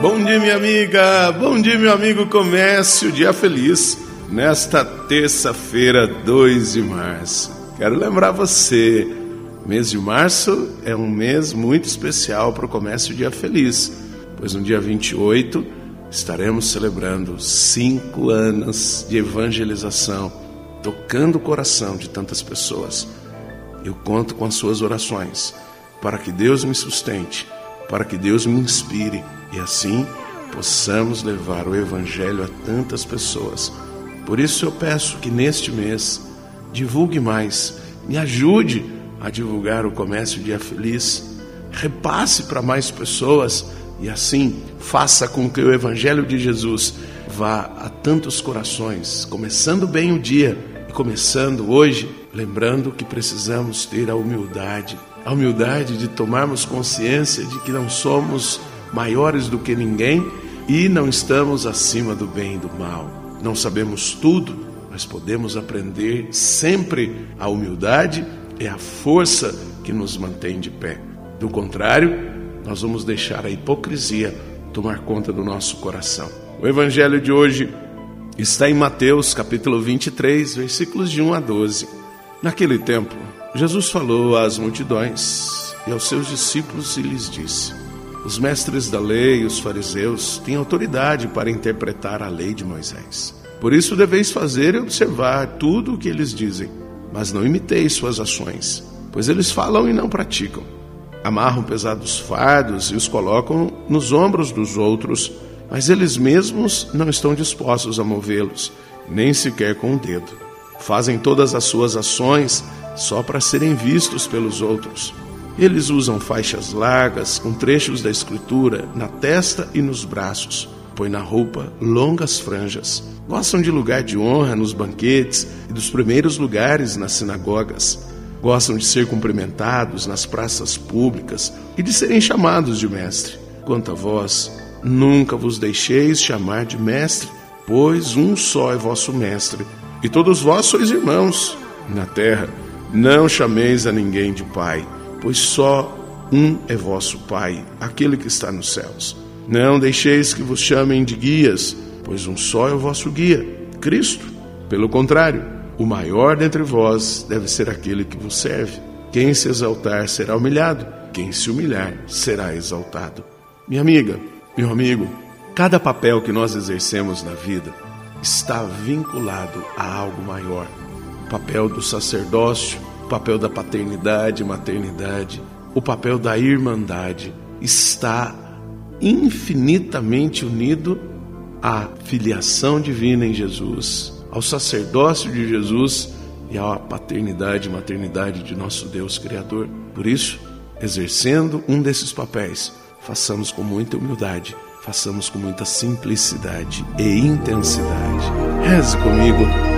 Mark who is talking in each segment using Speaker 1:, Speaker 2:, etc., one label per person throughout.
Speaker 1: Bom dia, minha amiga. Bom dia, meu amigo. Comece o dia feliz nesta terça-feira, 2 de março. Quero lembrar você, mês de março é um mês muito especial para o Comércio Dia Feliz, pois no dia 28 estaremos celebrando cinco anos de evangelização, tocando o coração de tantas pessoas. Eu conto com as suas orações para que Deus me sustente, para que Deus me inspire e assim possamos levar o Evangelho a tantas pessoas. Por isso eu peço que neste mês divulgue mais, me ajude a divulgar o Comércio Dia Feliz, repasse para mais pessoas e assim faça com que o Evangelho de Jesus vá a tantos corações, começando bem o dia e começando hoje, lembrando que precisamos ter a humildade, a humildade de tomarmos consciência de que não somos maiores do que ninguém e não estamos acima do bem e do mal. Não sabemos tudo, mas podemos aprender sempre. A humildade é a força que nos mantém de pé. Do contrário, nós vamos deixar a hipocrisia tomar conta do nosso coração. O evangelho de hoje está em Mateus, capítulo 23, versículos de 1 a 12. Naquele tempo, Jesus falou às multidões e aos seus discípulos e lhes disse: os mestres da lei e os fariseus têm autoridade para interpretar a lei de Moisés. Por isso deveis fazer e observar tudo o que eles dizem, mas não imiteis suas ações, pois eles falam e não praticam. Amarram pesados fardos e os colocam nos ombros dos outros, mas eles mesmos não estão dispostos a movê-los, nem sequer com o um dedo. Fazem todas as suas ações só para serem vistos pelos outros. Eles usam faixas largas com trechos da escritura na testa e nos braços. Põe na roupa longas franjas. Gostam de lugar de honra nos banquetes e dos primeiros lugares nas sinagogas. Gostam de ser cumprimentados nas praças públicas e de serem chamados de mestre. Quanto a vós, nunca vos deixeis chamar de mestre, pois um só é vosso mestre, e todos vós sois irmãos. Na terra, não chameis a ninguém de pai pois só um é vosso Pai, aquele que está nos céus. Não deixeis que vos chamem de guias, pois um só é o vosso guia, Cristo. Pelo contrário, o maior dentre vós deve ser aquele que vos serve. Quem se exaltar será humilhado, quem se humilhar será exaltado. Minha amiga, meu amigo, cada papel que nós exercemos na vida está vinculado a algo maior. Papel do sacerdócio, o papel da paternidade maternidade, o papel da irmandade está infinitamente unido à filiação divina em Jesus, ao sacerdócio de Jesus e à paternidade e maternidade de nosso Deus Criador. Por isso, exercendo um desses papéis, façamos com muita humildade, façamos com muita simplicidade e intensidade. Reze comigo.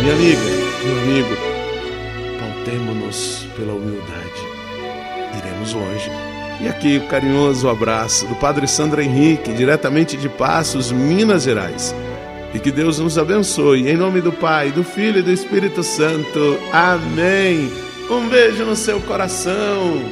Speaker 1: Minha amiga, meu amigo, pautemo-nos pela humildade, iremos longe. E aqui o carinhoso abraço do Padre Sandro Henrique, diretamente de Passos, Minas Gerais. E que Deus nos abençoe, em nome do Pai, do Filho e do Espírito Santo. Amém. Um beijo no seu coração.